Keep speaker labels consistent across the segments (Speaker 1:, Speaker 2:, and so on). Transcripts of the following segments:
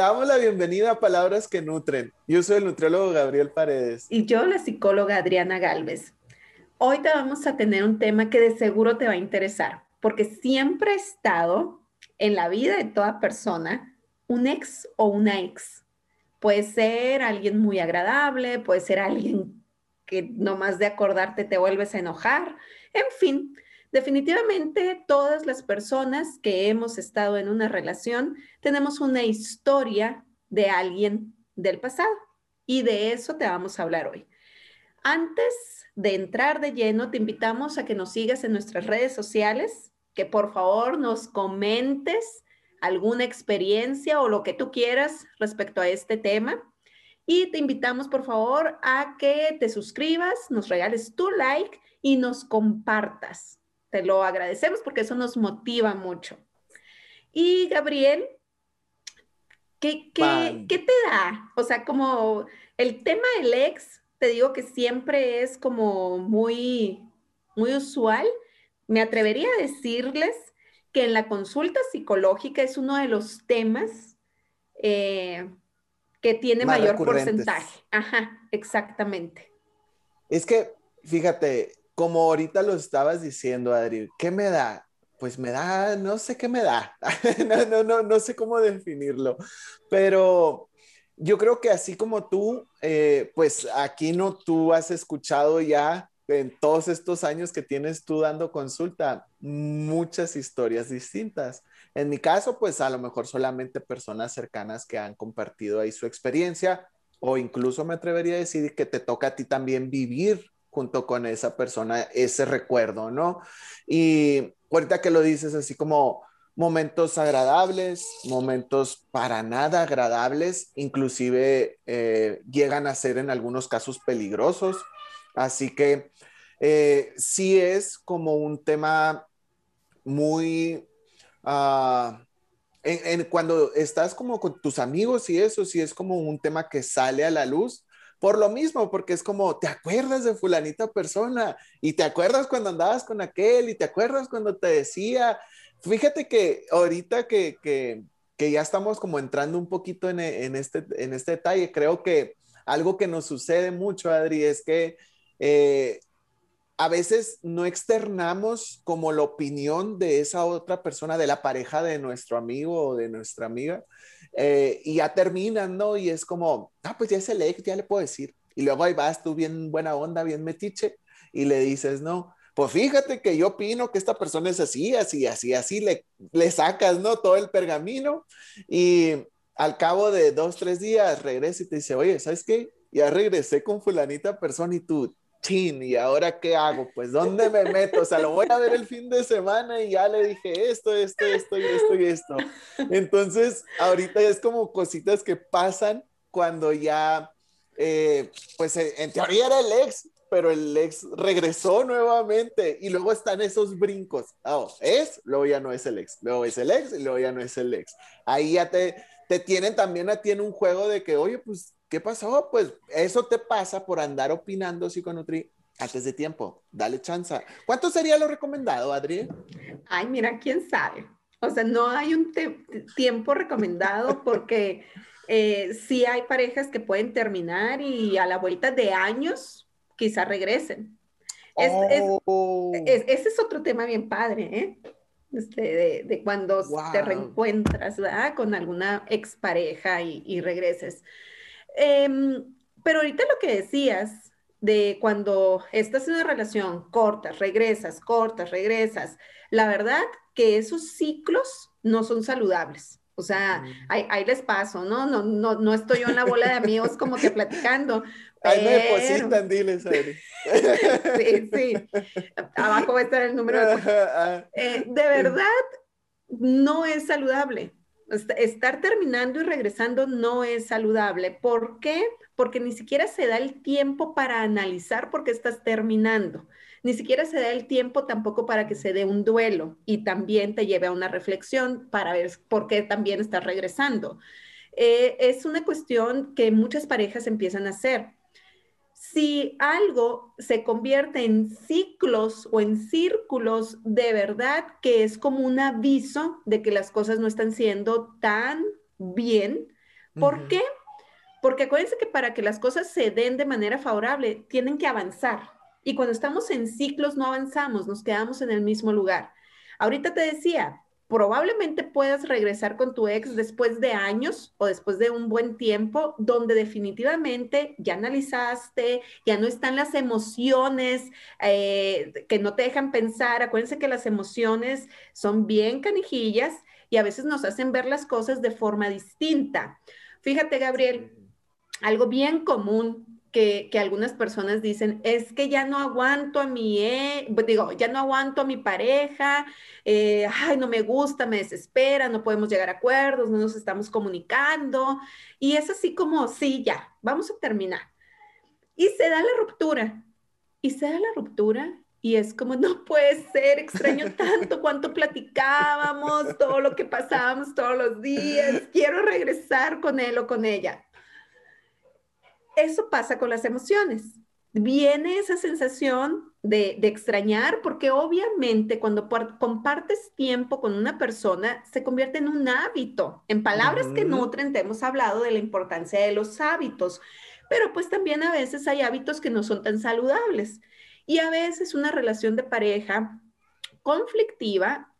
Speaker 1: damos la bienvenida a Palabras que Nutren. Yo soy el nutriólogo Gabriel Paredes.
Speaker 2: Y yo la psicóloga Adriana Galvez. Hoy te vamos a tener un tema que de seguro te va a interesar, porque siempre ha estado en la vida de toda persona un ex o una ex. Puede ser alguien muy agradable, puede ser alguien que nomás de acordarte te vuelves a enojar, en fin, Definitivamente todas las personas que hemos estado en una relación tenemos una historia de alguien del pasado y de eso te vamos a hablar hoy. Antes de entrar de lleno, te invitamos a que nos sigas en nuestras redes sociales, que por favor nos comentes alguna experiencia o lo que tú quieras respecto a este tema. Y te invitamos, por favor, a que te suscribas, nos regales tu like y nos compartas. Te lo agradecemos porque eso nos motiva mucho. Y Gabriel, ¿qué, te da? O sea, como el tema del ex, te digo que siempre es como muy, muy usual. Me atrevería a decirles que en la consulta psicológica es uno de los temas eh, que tiene mayor porcentaje. Ajá, exactamente.
Speaker 1: Es que, fíjate, como ahorita lo estabas diciendo, Adri, ¿qué me da? Pues me da, no sé qué me da, no, no, no, no sé cómo definirlo, pero yo creo que así como tú, eh, pues aquí no, tú has escuchado ya en todos estos años que tienes tú dando consulta, muchas historias distintas. En mi caso, pues a lo mejor solamente personas cercanas que han compartido ahí su experiencia o incluso me atrevería a decir que te toca a ti también vivir junto con esa persona ese recuerdo, ¿no? Y ahorita que lo dices así como momentos agradables, momentos para nada agradables, inclusive eh, llegan a ser en algunos casos peligrosos. Así que eh, sí es como un tema muy... Ah, cuando estás como con tus amigos y eso, sí es como un tema que sale a la luz, por lo mismo, porque es como, ¿te acuerdas de fulanita persona? Y te acuerdas cuando andabas con aquel y te acuerdas cuando te decía, fíjate que ahorita que, que, que ya estamos como entrando un poquito en, en, este, en este detalle, creo que algo que nos sucede mucho, Adri, es que eh, a veces no externamos como la opinión de esa otra persona, de la pareja de nuestro amigo o de nuestra amiga, eh, y ya terminan, ¿no? Y es como, ah, pues ya es el ex, ya le puedo decir. Y luego ahí vas tú bien buena onda, bien metiche, y le dices, no, pues fíjate que yo opino que esta persona es así, así, así, así, le, le sacas, ¿no? Todo el pergamino y al cabo de dos, tres días regresa y te dice, oye, ¿sabes qué? Ya regresé con fulanita persona y tú, chin, ¿y ahora qué hago? Pues ¿dónde me meto? O sea, lo voy a ver el fin de semana y ya le dije esto, esto, esto y esto y esto. Entonces, ahorita es como cositas que pasan cuando ya, eh, pues eh, en teoría era el ex, pero el ex regresó nuevamente y luego están esos brincos. Oh, es, luego ya no es el ex, luego es el ex y luego ya no es el ex. Ahí ya te, te tienen también a ti en un juego de que, oye, pues ¿Qué pasó? Pues eso te pasa por andar opinando psiconutri antes de tiempo. Dale chance. ¿Cuánto sería lo recomendado, Adri?
Speaker 2: Ay, mira, quién sabe. O sea, no hay un tiempo recomendado porque eh, sí hay parejas que pueden terminar y a la vuelta de años quizá regresen. Oh. ese es otro tema bien padre, ¿eh? Este, de, cuando te reencuentras con alguna expareja y, y regreses. Em, pero ahorita lo que decías de cuando estás en una relación, cortas, regresas, cortas, regresas, la verdad que esos ciclos no son saludables. O sea, ahí, les paso, ¿no? No, ¿no? no estoy yo en la bola de amigos como que platicando.
Speaker 1: Ahí me depositan, diles,
Speaker 2: sí, sí. Abajo va a estar el número de... Ah. Eh, de verdad, no es saludable estar terminando y regresando no es saludable. ¿Por qué? Porque ni siquiera se da el tiempo para analizar por qué estás terminando. Ni siquiera se da el tiempo tampoco para que se dé un duelo y también te lleve a una reflexión para ver por qué también estás regresando. Eh, es una cuestión que muchas parejas empiezan a hacer si algo se convierte en ciclos o en círculos, de verdad que es como un aviso de que las cosas no están siendo tan bien, ¿Por qué? Porque acuérdense que para que las cosas se den de manera favorable, tienen que avanzar. Y cuando estamos en ciclos no avanzamos, nos quedamos en el mismo lugar. Ahorita te decía, probablemente puedas regresar con tu ex después de años o después de un buen tiempo, donde definitivamente ya analizaste, ya no están las emociones eh, que no te dejan pensar. Acuérdense que las emociones son bien canijillas y a veces nos hacen ver las cosas de forma distinta. Fíjate, Gabriel, algo bien común que, algunas personas dicen, es que ya no aguanto a mi, eh, digo, ya no aguanto a mi pareja, eh, ay, no me gusta, me desespera, no podemos llegar a acuerdos, no nos estamos comunicando. Y es así como, sí, ya, vamos a terminar. Y se da la ruptura. Y se da la ruptura y es como, no puede ser, extraño tanto cuánto platicábamos, todo lo que pasábamos todos los días, quiero regresar con él o con ella eso pasa con las emociones. Viene esa sensación de, extrañar porque obviamente cuando compartes tiempo con una persona se convierte en un hábito. En palabras que nutren te hemos hablado de la importancia de los hábitos, pero pues también a veces hay hábitos que no son tan saludables. Y a veces una relación de pareja conflictiva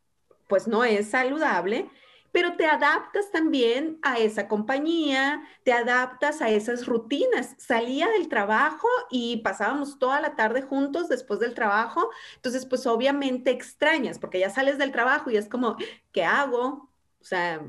Speaker 2: pues no es saludable pero te adaptas también a esa compañía, te adaptas a esas rutinas. Salía del trabajo y pasábamos toda la tarde juntos después del trabajo, entonces pues obviamente extrañas porque ya sales del trabajo y es como, ¿qué hago? O sea,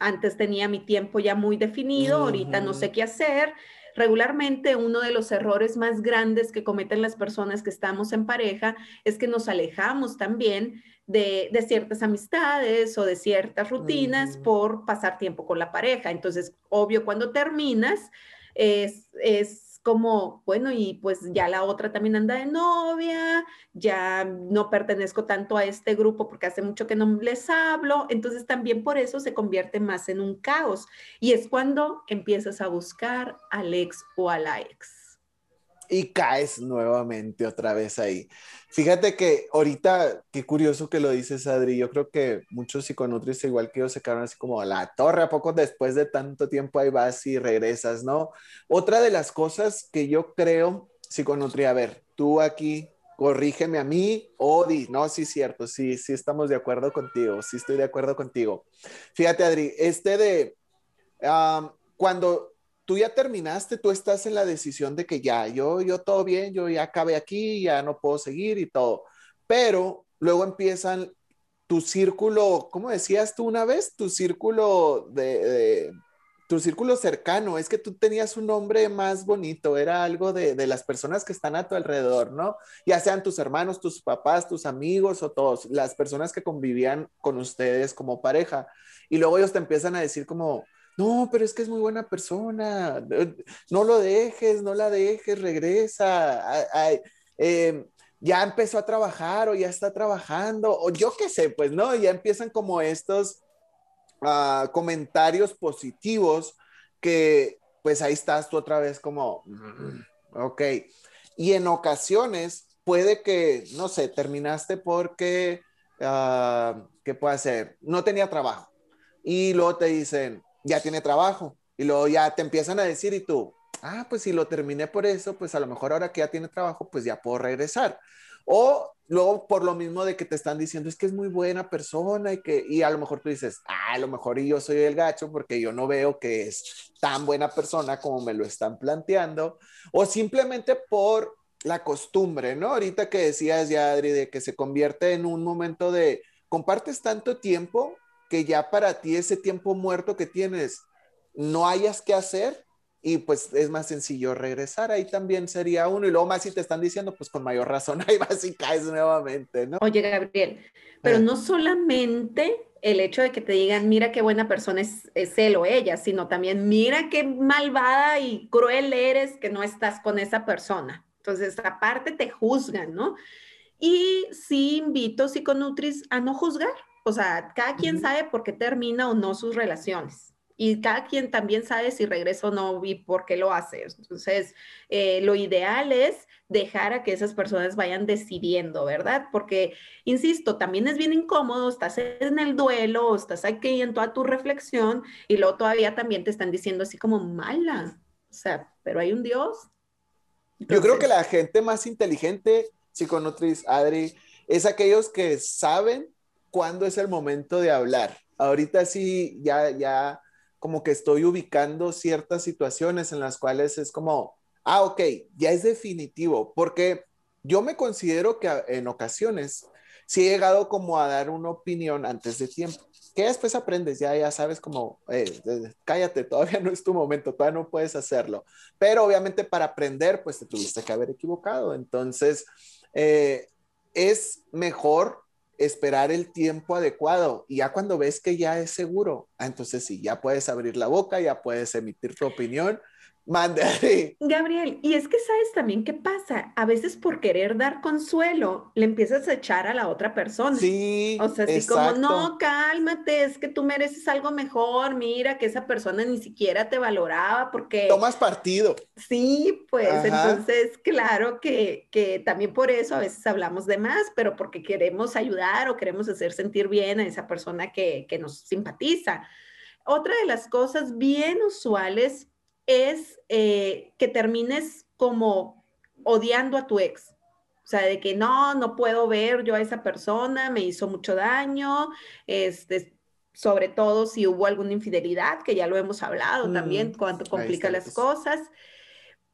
Speaker 2: antes tenía mi tiempo ya muy definido, ahorita no sé qué hacer. Regularmente uno de los errores más grandes que cometen las personas que estamos en pareja es que nos alejamos también de, ciertas amistades o de ciertas rutinas por pasar tiempo con la pareja. Entonces, obvio, cuando terminas, es, es como, bueno, y pues ya la otra también anda de novia, ya no pertenezco tanto a este grupo porque hace mucho que no les hablo, entonces también por eso se convierte más en un caos. Y es cuando empiezas a buscar al ex o a la ex
Speaker 1: y caes nuevamente otra vez ahí. Fíjate que ahorita, qué curioso que lo dices, Adri. Yo creo que muchos psiconutris, igual que yo, se quedaron así como a la torre. ¿A poco después de tanto tiempo ahí vas y regresas, no? Otra de las cosas que yo creo, psiconutri, a ver, tú aquí, corrígeme a mí, Odi. No, sí, cierto, sí, sí estamos de acuerdo contigo, sí estoy de acuerdo contigo. Fíjate, Adri, este de cuando tú ya terminaste, tú estás en la decisión de que ya, yo, yo todo bien, yo ya acabé aquí, ya no puedo seguir y todo. Pero luego empiezan tu círculo, ¿cómo decías tú una vez? Tu círculo de, tu círculo cercano, es que tú tenías un nombre más bonito, era algo de, de, las personas que están a tu alrededor, ¿no? Ya sean tus hermanos, tus papás, tus amigos o todos, las personas que convivían con ustedes como pareja. Y luego ellos te empiezan a decir como, no, pero es que es muy buena persona, no lo dejes, no la dejes, regresa, em, ya empezó a trabajar o ya está trabajando, o yo qué sé, pues, ¿no? Ya empiezan como estos ah, comentarios positivos que, pues ahí estás tú otra vez como, mm, ok. Y en ocasiones puede que, no sé, terminaste porque, uh, ¿qué puede ser? No tenía trabajo. Y luego te dicen, ya tiene trabajo. Y luego ya te empiezan a decir y tú, ah, pues si lo terminé por eso, pues a lo mejor ahora que ya tiene trabajo, pues ya puedo regresar. O luego por lo mismo de que te están diciendo es que es muy buena persona y que y a lo mejor tú dices, ah, a lo mejor yo soy el gacho porque yo no veo que es tan buena persona como me lo están planteando o simplemente por la costumbre, ¿no? Ahorita que decías ya Adri de que se convierte en un momento de compartes tanto tiempo que ya para ti ese tiempo muerto que tienes no hayas que hacer y pues es más sencillo regresar. Ahí también sería uno. Y luego más si te están diciendo, pues con mayor razón, ahí vas y caes nuevamente, ¿no?
Speaker 2: Oye, Gabriel, pero eh. no solamente el hecho de que te digan, mira qué buena persona es, es, él o ella, sino también, mira qué malvada y cruel eres que no estás con esa persona. Entonces, aparte te juzgan, ¿no? Y sí invito psiconutris a no juzgar, o sea, cada quien sabe por qué termina o no sus relaciones. y cada quien también sabe si regresa o no y por qué lo hace. Entonces, eh, lo ideal es dejar a que esas personas vayan decidiendo, ¿verdad? Porque, insisto, también es bien incómodo, estás en el duelo, estás aquí en toda tu reflexión y luego todavía también te están diciendo así como mala, o sea, pero hay un Dios.
Speaker 1: Yo creo que la gente más inteligente, psiconutriz, Adri, es aquellos que saben cuándo es el momento de hablar. Ahorita sí, ya, ya como que estoy ubicando ciertas situaciones en las cuales es como, ah, ok, ya es definitivo, porque yo me considero que en ocasiones sí he llegado como a dar una opinión antes de tiempo, que después aprendes, ya, ya sabes como, eh, cállate, todavía no es tu momento, todavía no puedes hacerlo, pero obviamente para aprender, pues te tuviste que haber equivocado, entonces eh, es mejor esperar el tiempo adecuado y ya cuando ves que ya es seguro, ah, entonces sí, ya puedes abrir la boca, ya puedes emitir tu opinión Mande.
Speaker 2: Gabriel, y es que sabes también qué pasa. A veces por querer dar consuelo, le empiezas a echar a la otra persona.
Speaker 1: Sí.
Speaker 2: O sea, así como, no, cálmate, es que tú mereces algo mejor. Mira que esa persona ni siquiera te valoraba porque.
Speaker 1: Tomas partido.
Speaker 2: Sí, pues entonces, claro que, que también por eso a veces hablamos de más, pero porque queremos ayudar o queremos hacer sentir bien a esa persona que, que nos simpatiza. Otra de las cosas bien usuales es eh, que termines como odiando a tu ex. O sea, de que no, no puedo ver yo a esa persona, me hizo mucho daño, este, sobre todo si hubo alguna infidelidad, que ya lo hemos hablado también, cuánto complica las cosas.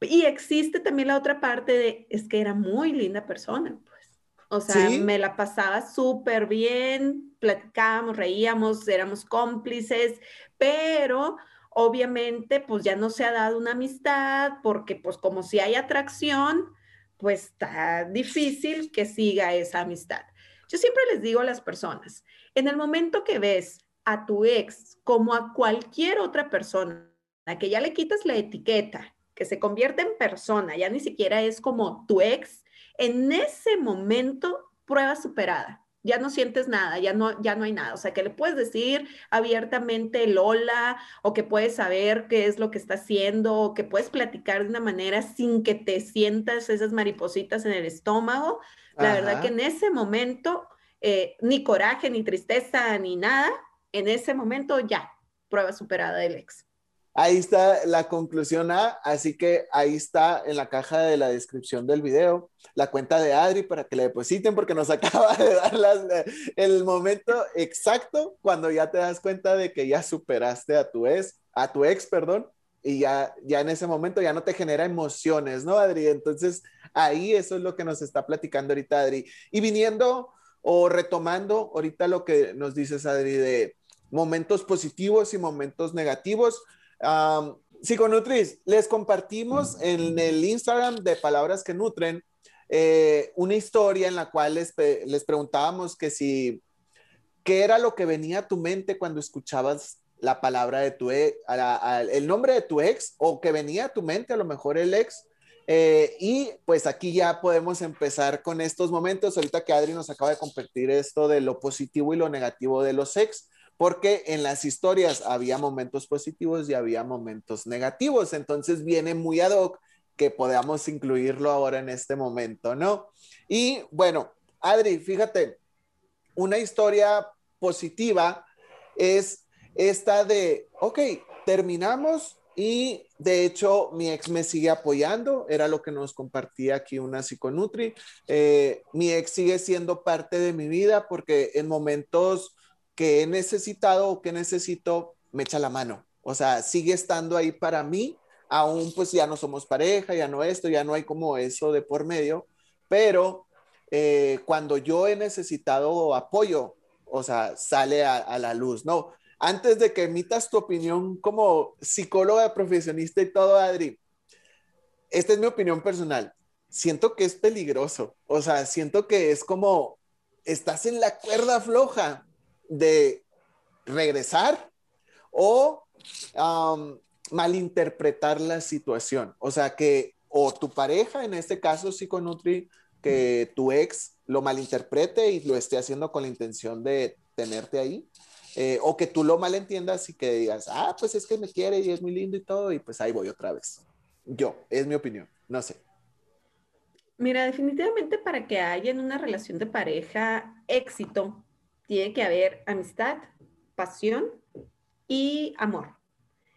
Speaker 2: Y existe también la otra parte de, es que era muy linda persona, pues. O sea, me la pasaba súper bien, platicábamos, reíamos, éramos cómplices, pero Obviamente, pues ya no se ha dado una amistad porque pues como si hay atracción, pues está difícil que siga esa amistad. Yo siempre les digo a las personas, en el momento que ves a tu ex como a cualquier otra persona, que ya le quitas la etiqueta, que se convierte en persona, ya ni siquiera es como tu ex, en ese momento prueba superada ya no sientes nada, ya no, ya no hay nada. O sea, que le puedes decir abiertamente el hola o que puedes saber qué es lo que está haciendo o que puedes platicar de una manera sin que te sientas esas maripositas en el estómago. La verdad que en ese momento, eh, ni coraje, ni tristeza, ni nada, en ese momento ya, prueba superada del ex.
Speaker 1: Ahí está la conclusión A, así que ahí está en la caja de la descripción del video la cuenta de Adri para que le depositen porque nos acaba de dar el momento exacto cuando ya te das cuenta de que ya superaste a tu ex, a tu ex, perdón, y ya, ya en ese momento ya no te genera emociones, ¿no, Adri? Entonces ahí eso es lo que nos está platicando ahorita Adri. Y viniendo o retomando ahorita lo que nos dices, Adri, de momentos positivos y momentos negativos Um, Psiconutris, les compartimos en el Instagram de Palabras que Nutren eh, una historia en la cual les, les preguntábamos que si, ¿qué era lo que venía a tu mente cuando escuchabas la palabra de tu ex, el nombre de tu ex o que venía a tu mente, a lo mejor el ex? Eh, y pues aquí ya podemos empezar con estos momentos. Ahorita que Adri nos acaba de compartir esto de lo positivo y lo negativo de los ex porque en las historias había momentos positivos y había momentos negativos, entonces viene muy ad hoc que podamos incluirlo ahora en este momento, ¿no? Y bueno, Adri, fíjate, una historia positiva es esta de, ok, terminamos y de hecho mi ex me sigue apoyando, era lo que nos compartía aquí una psiconutri. Eh, mi ex sigue siendo parte de mi vida porque en momentos que he necesitado o que necesito, me echa la mano. O sea, sigue estando ahí para mí, aún pues ya no somos pareja, ya no esto, ya no hay como eso de por medio, pero eh, cuando yo he necesitado apoyo, o sea, sale a, la luz, ¿no? Antes de que emitas tu opinión como psicóloga profesionista y todo, Adri, esta es mi opinión personal. Siento que es peligroso, o sea, siento que es como estás en la cuerda floja de regresar o malinterpretar la situación. O sea, que o tu pareja, en este caso Psiconutri, que tu ex lo malinterprete y lo esté haciendo con la intención de tenerte ahí. eh, o que tú lo malentiendas y que digas, ah, pues es que me quiere y es muy lindo y todo, y pues ahí voy otra vez. Yo, es mi opinión, no sé.
Speaker 2: Mira, definitivamente para que haya en una relación de pareja éxito, tiene que haber amistad, pasión y amor.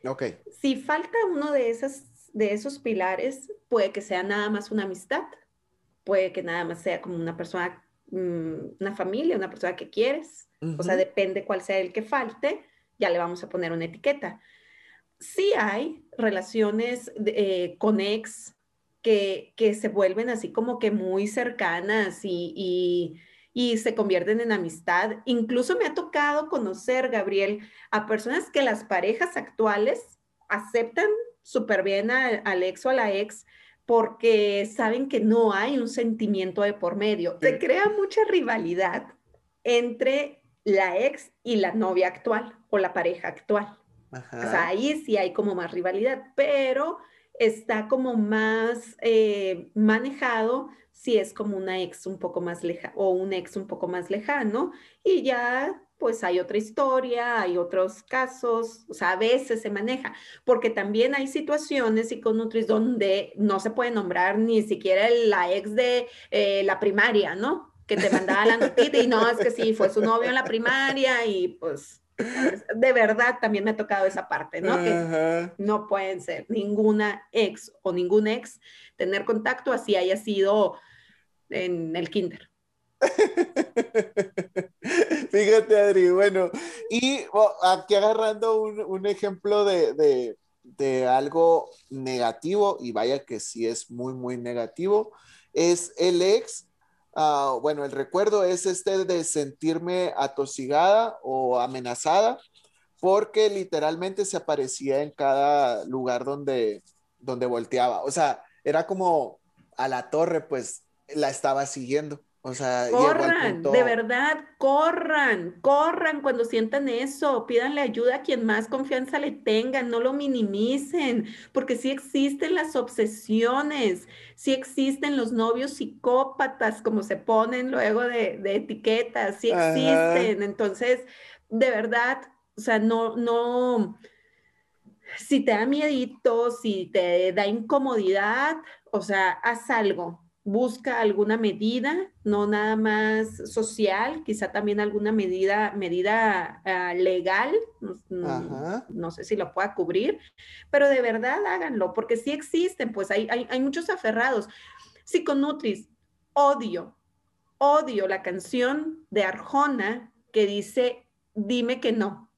Speaker 1: Ok.
Speaker 2: Si falta uno de, esas, de esos pilares, puede que sea nada más una amistad, puede que nada más sea como una persona, mm, una familia, una persona que quieres. O sea, depende cuál sea el que falte, ya le vamos a poner una etiqueta. Sí hay relaciones eh, con ex que, que, se vuelven así como que muy cercanas y y se convierten en amistad. Incluso me ha tocado conocer, Gabriel, a personas que las parejas actuales aceptan súper bien al ex o a la ex porque saben que no hay un sentimiento de por medio. Se crea mucha rivalidad entre la ex y la novia actual o la pareja actual. O sea, ahí sí hay como más rivalidad, pero está como más eh, manejado si es como una ex un poco más lejana o un ex un poco más lejano y ya pues hay otra historia, hay otros casos, o sea, a veces se maneja, porque también hay situaciones psiconutris donde no se puede nombrar ni siquiera la ex de eh, la primaria, ¿no? Que te mandaba la notita y no, es que sí, fue su novio en la primaria y pues de verdad también me ha tocado esa parte, ¿no? Que no pueden ser ninguna ex o ningún ex tener contacto así haya sido en el kinder.
Speaker 1: Fíjate, Adri, bueno, y aquí agarrando un, ejemplo de, algo negativo, y vaya que sí es muy, muy negativo, es el ex Ah, bueno, el recuerdo es este de sentirme atosigada o amenazada, porque literalmente se aparecía en cada lugar donde, donde volteaba. O sea, era como a la torre, pues la estaba siguiendo. O sea,
Speaker 2: corran, de verdad, corran, corran cuando sientan eso, pídanle ayuda a quien más confianza le tengan, no lo minimicen, porque sí existen las obsesiones, sí existen los novios psicópatas, como se ponen luego de, etiquetas, sí existen. Entonces, de verdad, o sea, no, no, si te da miedito, si te da incomodidad, o sea, haz algo, busca alguna medida, no nada más social, quizá también alguna medida, medida ah, legal, no, sé si lo pueda cubrir, pero de verdad háganlo, porque sí existen, pues hay, hay, muchos aferrados. Psiconutris, odio, odio la canción de Arjona que dice, dime que no.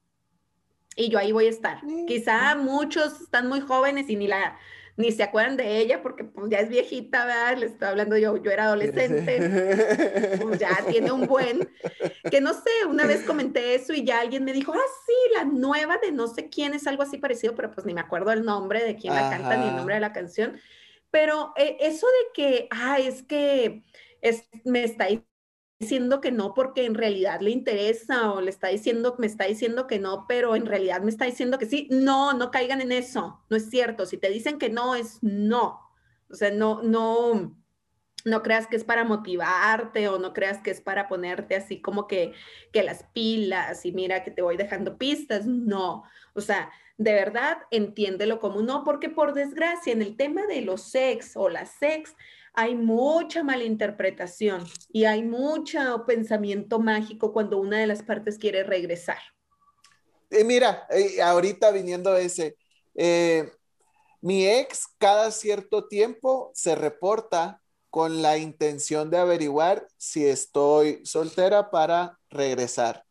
Speaker 2: Y yo ahí voy a estar. Quizá muchos están muy jóvenes y ni la, ni se acuerdan de ella porque pues ya es viejita, ¿verdad? Le estoy hablando yo, yo era adolescente, pues ya tiene un buen, que no sé, una vez comenté eso y ya alguien me dijo, ah, sí, la nueva de no sé quién es algo así parecido, pero pues ni me acuerdo el nombre de quién la canta ni el nombre de la canción. Pero eh, eso de que, ah, es que es, me está diciendo que no porque en realidad le interesa o le está diciendo, me está diciendo que no, pero en realidad me está diciendo que sí. No, no caigan en eso. No es cierto. Si te dicen que no, es no. O sea, no, no, no creas que es para motivarte o no creas que es para ponerte así como que, que las pilas y mira que te voy dejando pistas. No. O sea, de verdad entiéndelo como no, porque por desgracia en el tema de los sex o las sex, hay mucha malinterpretación y hay mucho pensamiento mágico cuando una de las partes quiere regresar.
Speaker 1: Eh, mira, eh, ahorita viniendo ese, eh, mi ex cada cierto tiempo se reporta con la intención de averiguar si estoy soltera para regresar.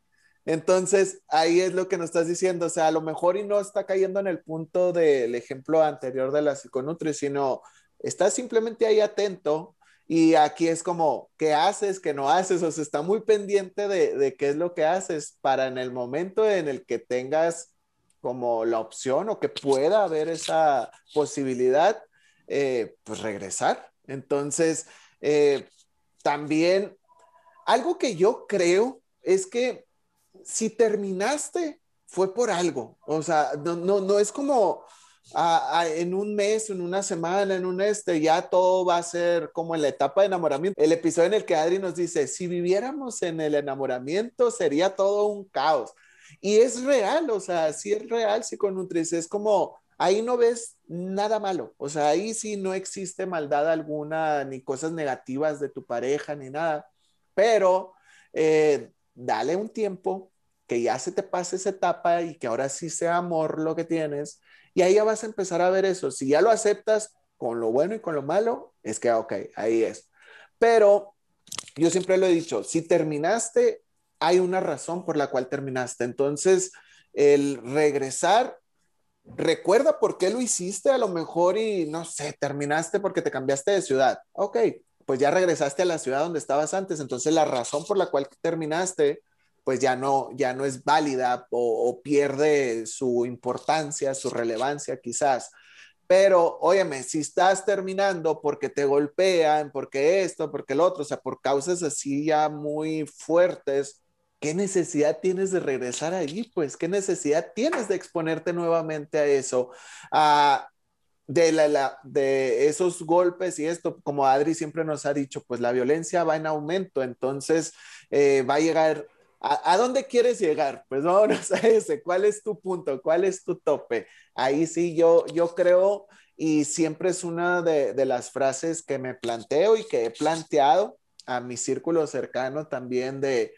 Speaker 1: Entonces, ahí es lo que nos estás diciendo, o sea, a lo mejor y no está cayendo en el punto del ejemplo anterior de la psiconutri, sino estás simplemente ahí atento y aquí es como, ¿qué haces? ¿Qué no haces? O sea, está muy pendiente de, qué es lo que haces para en el momento en el que tengas como la opción o que pueda haber esa posibilidad, eh, pues regresar. Entonces, eh, también algo que yo creo es que si terminaste, fue por algo. O sea, no, no, no es como, en un mes, en una semana, en un este, ya todo va a ser como en la etapa de enamoramiento. El episodio en el que Adri nos dice, si viviéramos en el enamoramiento sería todo un caos. Y es real, o sea, sí es real Psiconutris, es como, ahí no ves nada malo, o sea, ahí sí no existe maldad alguna, ni cosas negativas de tu pareja, ni nada, pero eh, dale un tiempo, que ya se te pase esa etapa y que ahora sí sea amor lo que tienes, y ahí ya vas a empezar a ver eso. Si ya lo aceptas con lo bueno y con lo malo, es que, ok, ahí es. Pero yo siempre lo he dicho, si terminaste, hay una razón por la cual terminaste. Entonces, el regresar, recuerda por qué lo hiciste a lo mejor y no sé, terminaste porque te cambiaste de ciudad. Ok, pues ya regresaste a la ciudad donde estabas antes. Entonces, la razón por la cual terminaste, pues ya no, ya no es válida o, o pierde su importancia, su relevancia quizás. Pero, óyeme, si estás terminando porque te golpean, porque esto, porque el otro, o sea, por causas así ya muy fuertes, ¿qué necesidad tienes de regresar allí? Pues, ¿qué necesidad tienes de exponerte nuevamente a eso? de, la, de esos golpes y esto, como Adri siempre nos ha dicho, pues la violencia va en aumento, entonces eh, va a llegar ¿A, dónde quieres llegar? Pues vámonos a ese. ¿Cuál es tu punto? ¿Cuál es tu tope? Ahí sí yo, yo creo y siempre es una de, de las frases que me planteo y que he planteado a mi círculo cercano también de,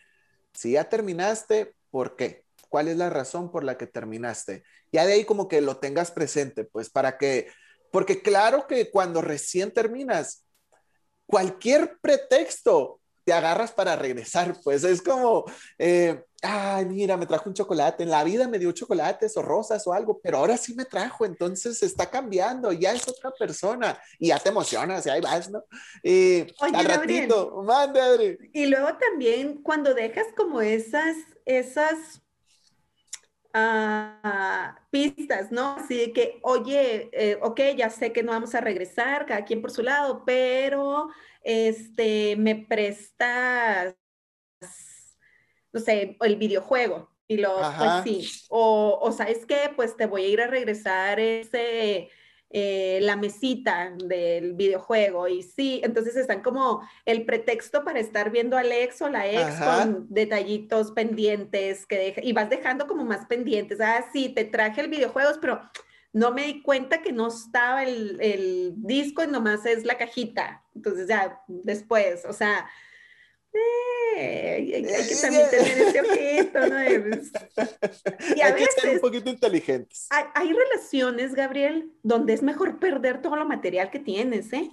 Speaker 1: si ya terminaste, ¿por qué? ¿Cuál es la razón por la que terminaste? Ya de ahí como que lo tengas presente, pues para que, porque claro que cuando recién terminas, cualquier pretexto te agarras para regresar, pues es como, eh, ay, mira, me trajo un chocolate, en la vida me dio chocolates o rosas o algo, pero ahora sí me trajo, entonces está cambiando, ya es otra persona y ya te emocionas y ahí vas, ¿no? Y al ratito, mande, Adri.
Speaker 2: Y luego también cuando dejas como esas, esas uh, pistas, ¿no? Así que, oye, eh, ok, ya sé que no vamos a regresar, cada quien por su lado, pero este, me prestas, no sé, el videojuego. Y lo, pues sí. O, o, ¿sabes qué? Pues te voy a ir a regresar ese, eh, la mesita del videojuego. Y sí, entonces están como el pretexto para estar viendo al ex o la ex con detallitos pendientes que y vas dejando como más pendientes. Ah, sí, te traje el videojuego, pero no me di cuenta que no estaba el, el, disco y nomás es la cajita. Entonces ya después, o sea, eh, hay, que también tener ese ojito, ¿no?
Speaker 1: Y a hay veces, que ser un poquito inteligentes.
Speaker 2: Hay, hay, relaciones, Gabriel, donde es mejor perder todo lo material que tienes, ¿eh?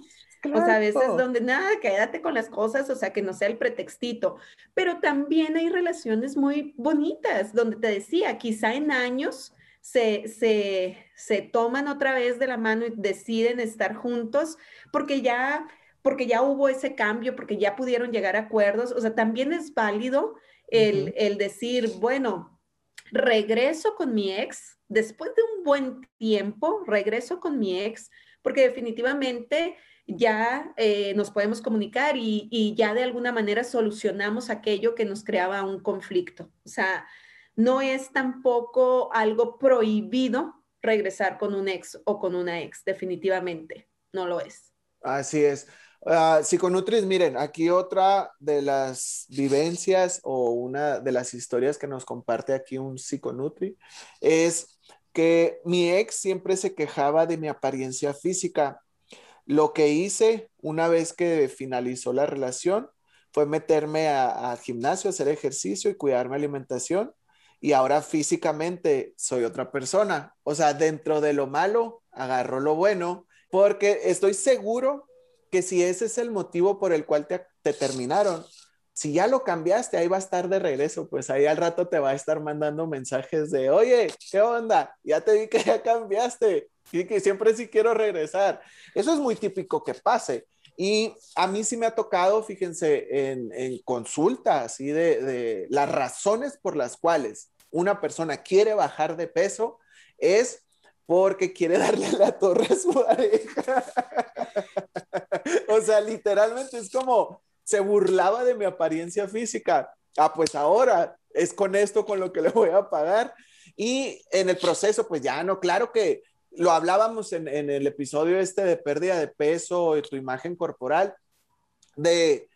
Speaker 2: O sea, a veces donde nada, quédate con las cosas, o sea, que no sea el pretextito. Pero también hay relaciones muy bonitas, donde te decía, quizá en años se, se, toman otra vez de la mano y deciden estar juntos porque ya, porque ya hubo ese cambio, porque ya pudieron llegar a acuerdos. O sea, también es válido el, el decir, bueno, regreso con mi ex, después de un buen tiempo, regreso con mi ex, porque definitivamente ya eh, nos podemos comunicar y, y, ya de alguna manera solucionamos aquello que nos creaba un conflicto. O sea, no es tampoco algo prohibido regresar con un ex o con una ex, definitivamente, no lo es.
Speaker 1: Así es. Uh, miren, aquí otra de las vivencias o una de las historias que nos comparte aquí un psiconutri es que mi ex siempre se quejaba de mi apariencia física. Lo que hice una vez que finalizó la relación fue meterme al gimnasio, hacer ejercicio y cuidar mi alimentación y ahora físicamente soy otra persona. O sea, dentro de lo malo, agarro lo bueno, porque estoy seguro que si ese es el motivo por el cual te, terminaron, si ya lo cambiaste, ahí va a estar de regreso, pues ahí al rato te va a estar mandando mensajes de, oye, ¿qué onda? Ya te vi que ya cambiaste y que siempre sí quiero regresar. Eso es muy típico que pase. Y a mí sí me ha tocado, fíjense, en, en así de, de, las razones por las cuales una persona quiere bajar de peso es porque quiere darle la torre a su pareja. o sea, literalmente es como se burlaba de mi apariencia física. Ah, pues ahora es con esto con lo que le voy a pagar. Y en el proceso, pues ya no, claro que lo hablábamos en, el episodio este de pérdida de peso y tu imagen corporal, de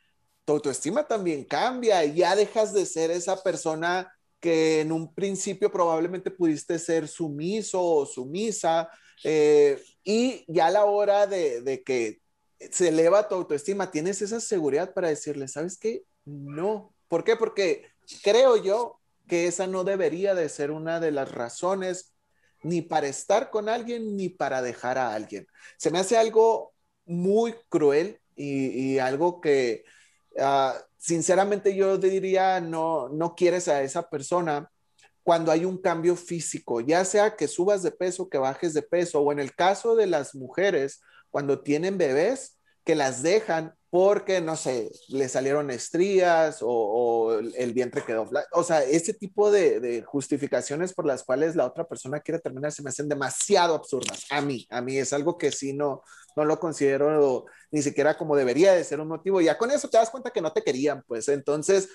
Speaker 1: tu autoestima también cambia y ya dejas de ser esa persona que en un principio probablemente pudiste ser sumiso o sumisa eh, y ya a la hora de, de, que se eleva tu autoestima, tienes esa seguridad para decirle, ¿sabes qué? No. ¿Por qué? Porque creo yo que esa no debería de ser una de las razones ni para estar con alguien ni para dejar a alguien. Se me hace algo muy cruel y, algo que uh, sinceramente yo diría no, no quieres a esa persona cuando hay un cambio físico, ya sea que subas de peso, que bajes de peso, o en el caso de las mujeres, cuando tienen bebés, que las dejan porque, no sé, le salieron estrías o, el vientre quedó O sea, ese tipo de, justificaciones por las cuales la otra persona quiere terminar se me hacen demasiado absurdas. A mí, a mí es algo que sí no, no lo considero ni siquiera como debería de ser un motivo. Ya con eso te das cuenta que no te querían, pues entonces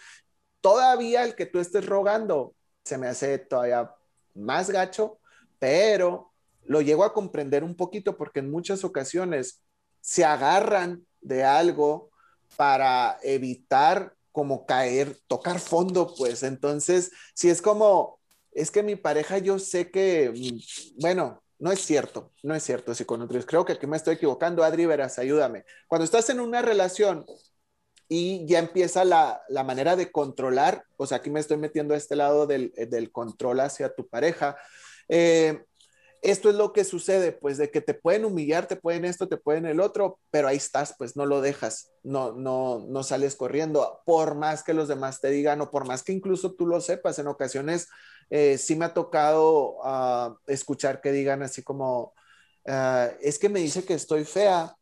Speaker 1: todavía el que tú estés rogando se me hace todavía más gacho, pero lo llego a comprender un poquito porque en muchas ocasiones se agarran de algo para evitar como caer, tocar fondo, pues entonces, si es como, es que mi pareja yo sé que, mm, bueno, no es cierto, no es cierto, psiconutrios. Creo que aquí me estoy equivocando. Adri, verás, ayúdame. Cuando estás en una relación y ya empieza la, la, manera de controlar, o sea, aquí me estoy metiendo a este lado del, del control hacia tu pareja, eh, esto es lo que sucede, pues de que te pueden humillar, te pueden esto, te pueden el otro, pero ahí estás, pues no lo dejas, no, no, no sales corriendo, por más que los demás te digan o por más que incluso tú lo sepas, en ocasiones eh, sí me ha tocado ah, escuchar que digan así como, ah, es que me dice que estoy fea,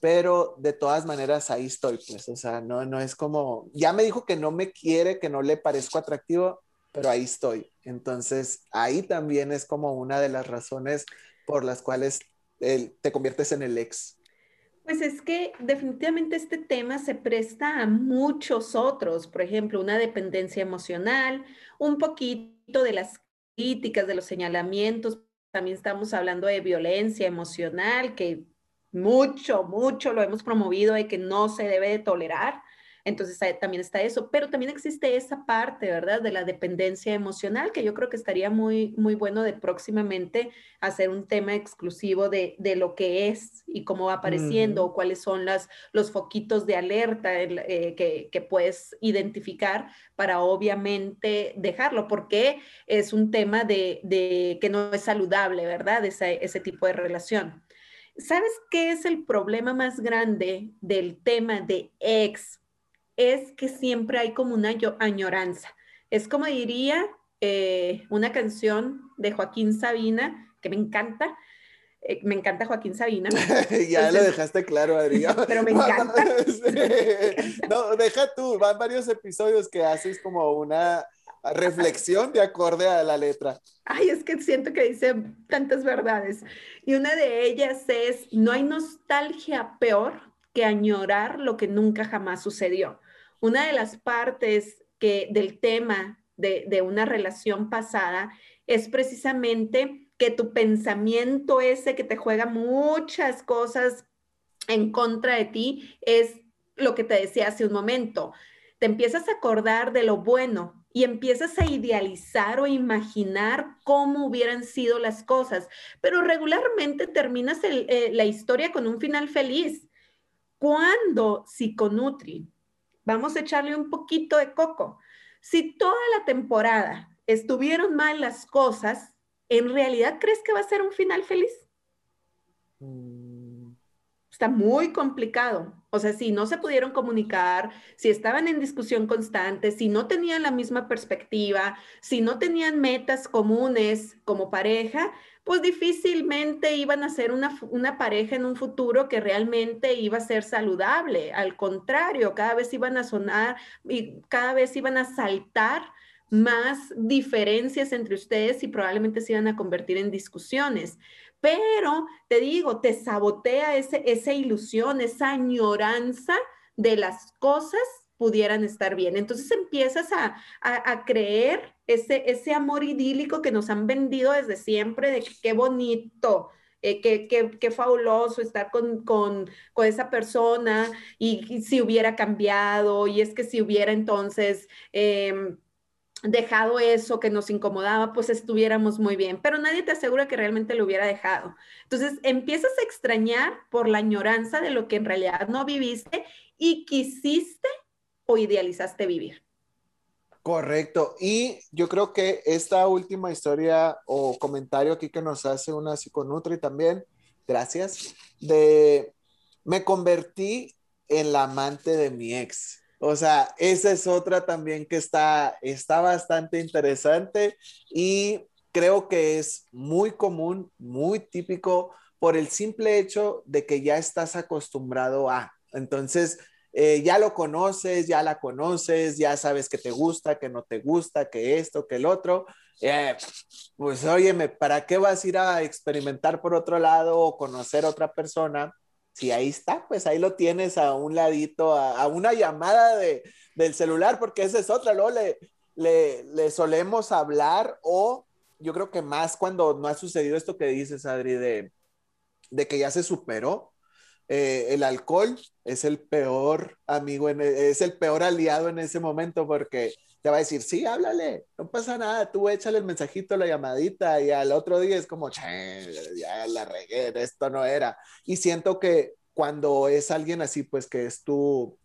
Speaker 1: pero de todas maneras ahí estoy, pues, o sea, no, no es como, ya me dijo que no me quiere, que no le parezco atractivo, pero ahí estoy. Entonces, ahí también es como una de las razones por las cuales te conviertes en el ex.
Speaker 2: Pues es que definitivamente este tema se presta a muchos otros, por ejemplo, una dependencia emocional, un poquito de las críticas, de los señalamientos, también estamos hablando de violencia emocional, que mucho, mucho lo hemos promovido de que no se debe de tolerar. Entonces también está eso, pero también existe esa parte, ¿verdad? De la dependencia emocional, que yo creo que estaría muy, muy bueno de próximamente hacer un tema exclusivo de, lo que es y cómo va apareciendo, o cuáles son las, los foquitos de alerta eh, que, puedes identificar para obviamente dejarlo, porque es un tema de, que no es saludable, ¿verdad? Ese, ese tipo de relación. ¿Sabes qué es el problema más grande del tema de ex es que siempre hay como una añoranza. Es como diría eh, una canción de Joaquín Sabina, que me encanta. Eh, me encanta Joaquín Sabina.
Speaker 1: ya lo dejaste claro, Adrián.
Speaker 2: Pero me encanta.
Speaker 1: no, deja tú, van varios episodios que haces como una reflexión de acorde a la letra.
Speaker 2: Ay, es que siento que dice tantas verdades. Y una de ellas es, no hay nostalgia peor que añorar lo que nunca jamás sucedió. Una de las partes que, del tema de, una relación pasada es precisamente que tu pensamiento ese que te juega muchas cosas en contra de ti es lo que te decía hace un momento. Te empiezas a acordar de lo bueno y empiezas a idealizar o imaginar cómo hubieran sido las cosas, pero regularmente terminas eh, la historia con un final feliz. Cuando Psiconutri vamos a echarle un poquito de coco. Si toda la temporada estuvieron mal las cosas, ¿en realidad crees que va a ser un final feliz? Mm. Está muy complicado. O sea, si no se pudieron comunicar, si estaban en discusión constante, si no tenían la misma perspectiva, si no tenían metas comunes como pareja, pues difícilmente iban a ser una, una, pareja en un futuro que realmente iba a ser saludable. Al contrario, cada vez iban a sonar y cada vez iban a saltar más diferencias entre ustedes y probablemente se iban a convertir en discusiones. Pero te digo, te sabotea ese, esa ilusión, esa añoranza de las cosas pudieran estar bien. Entonces empiezas a, a, creer ese, ese amor idílico que nos han vendido desde siempre, de qué bonito, eh, qué, qué, fabuloso estar con, con, con esa persona y, si hubiera cambiado, y es que si hubiera entonces... Em, dejado eso que nos incomodaba, pues estuviéramos muy bien, pero nadie te asegura que realmente lo hubiera dejado. Entonces empiezas a extrañar por la añoranza de lo que en realidad no viviste y quisiste o idealizaste vivir.
Speaker 1: Correcto. Y yo creo que esta última historia o comentario aquí que nos hace una psiconutri también, gracias, de me convertí en la amante de mi ex. O sea, esa es otra también que está, está bastante interesante y creo que es muy común, muy típico por el simple hecho de que ya estás acostumbrado a. Entonces, eh, ya lo conoces, ya la conoces, ya sabes que te gusta, que no te gusta, que esto, que el otro. Eh, pues óyeme, ¿para qué vas a ir a experimentar por otro lado o conocer otra persona si ahí está, pues ahí lo tienes a un ladito, a, una llamada de, del celular, porque esa es otra, luego le, le, solemos hablar o yo creo que más cuando no ha sucedido esto que dices, Adri, de, de que ya se superó. Eh, el alcohol es el peor amigo, es el peor aliado en ese momento porque te va a decir, sí, háblale, no pasa nada, tú échale el mensajito, la llamadita, y al otro día es como, ya la regué, esto no era. Y siento que cuando es alguien así, pues que es tu,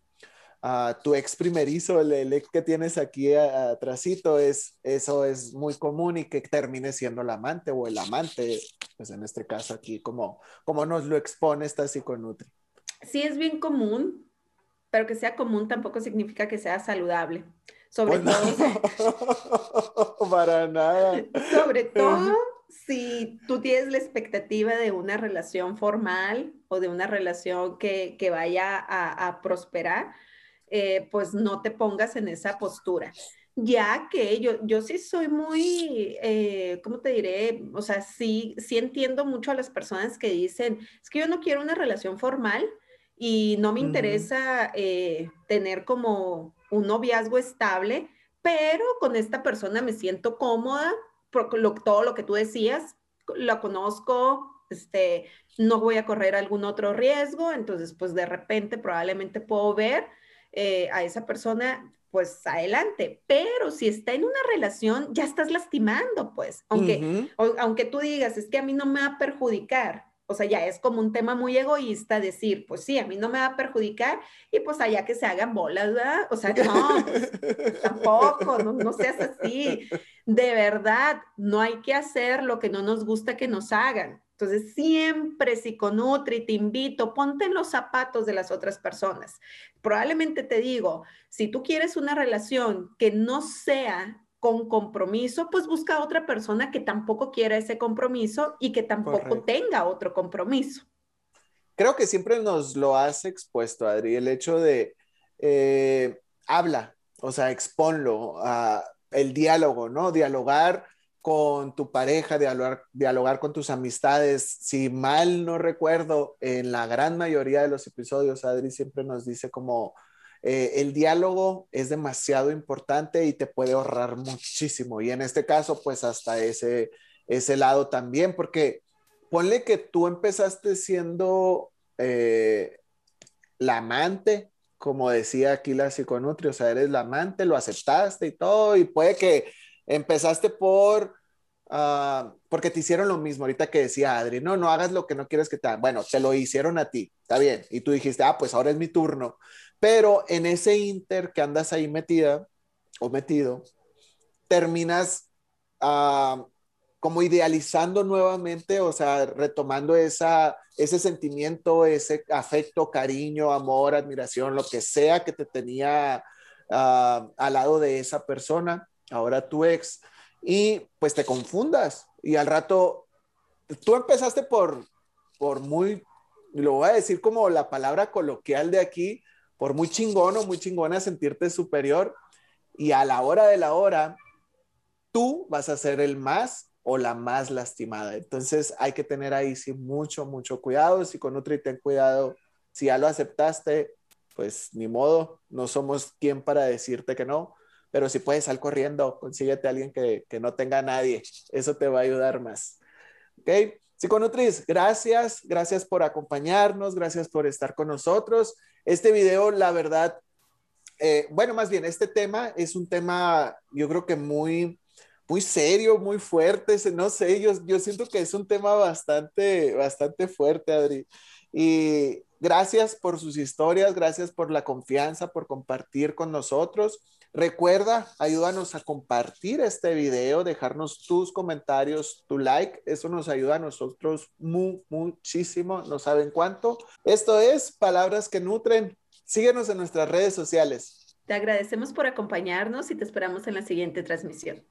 Speaker 1: uh, tu ex primerizo, el, ex que tienes aquí atrásito, es, eso es muy común y que termine siendo el amante o el amante, pues en este caso aquí, como, como nos lo expone esta psiconutri.
Speaker 2: Sí, es bien común, pero que sea común tampoco significa que sea saludable. Sobre pues
Speaker 1: todo. para nada.
Speaker 2: Sobre todo si tú tienes la expectativa de una relación formal o de una relación que, vaya a, prosperar, eh, pues no te pongas en esa postura. Ya que yo, yo sí soy muy, eh, ¿cómo te diré? O sea, sí, sí entiendo mucho a las personas que dicen, es que yo no quiero una relación formal y no me interesa eh, tener como un noviazgo estable, pero con esta persona me siento cómoda, por todo lo que tú decías, la conozco, este, no voy a correr algún otro riesgo, entonces pues de repente probablemente puedo ver eh, a esa persona pues adelante, pero si está en una relación ya estás lastimando pues, aunque, aunque tú digas es que a mí no me va a perjudicar, o sea, ya es como un tema muy egoísta decir, pues sí, a mí no me va a perjudicar y pues allá que se hagan bolas, ¿verdad? O sea, no, tampoco, no, no seas así. De verdad, no hay que hacer lo que no nos gusta que nos hagan. Entonces, siempre si con Nutri te invito, ponte en los zapatos de las otras personas. Probablemente te digo, si tú quieres una relación que no sea con compromiso, pues busca otra persona que tampoco quiera ese compromiso y que tampoco tenga otro compromiso.
Speaker 1: Creo que siempre nos lo has expuesto, Adri, el hecho de eh, habla, o sea, exponlo, a el diálogo, ¿no? Dialogar con tu pareja, dialogar, dialogar con tus amistades. Si mal no recuerdo, en la gran mayoría de los episodios, Adri siempre nos dice como eh, el diálogo es demasiado importante y te puede ahorrar muchísimo. Y en este caso, pues hasta ese, ese lado también, porque ponle que tú empezaste siendo eh, la amante, como decía aquí la psiconutri, o sea, eres la amante, lo aceptaste y todo, y puede que empezaste por... Ah, porque te hicieron lo mismo ahorita que decía Adri, no, no hagas lo que no quieres que te hagan. Bueno, te lo hicieron a ti, está bien. Y tú dijiste, ah, pues ahora es mi turno. Pero en ese inter que andas ahí metida o metido, terminas ah, como idealizando nuevamente, o sea, retomando esa, ese sentimiento, ese afecto, cariño, amor, admiración, lo que sea que te tenía ah, al lado de esa persona, ahora tu ex, y pues te confundas y al rato, tú empezaste por, por muy, lo voy a decir como la palabra coloquial de aquí, por muy chingón o muy chingona sentirte superior y a la hora de la hora, tú vas a ser el más o la más lastimada. Entonces hay que tener ahí sí mucho, mucho cuidado. Si con Nutri ten cuidado, si ya lo aceptaste, pues ni modo, no somos quien para decirte que no, pero si puedes salir corriendo, consíguete a alguien que, que no tenga a nadie, eso te va a ayudar más. ¿Ok? Psiconutris, gracias, gracias por acompañarnos, gracias por estar con nosotros. Este video, la verdad, eh, bueno, más bien, este tema es un tema, yo creo que muy, muy serio, muy fuerte, no sé, yo, yo siento que es un tema bastante, bastante fuerte, Adri. Y gracias por sus historias, gracias por la confianza, por compartir con nosotros. Recuerda, ayúdanos a compartir este video, dejarnos tus comentarios, tu like. Eso nos ayuda a nosotros muchísimo. No saben cuánto. Esto es Palabras que Nutren. Síguenos en nuestras redes sociales.
Speaker 2: Te agradecemos por acompañarnos y te esperamos en la siguiente transmisión.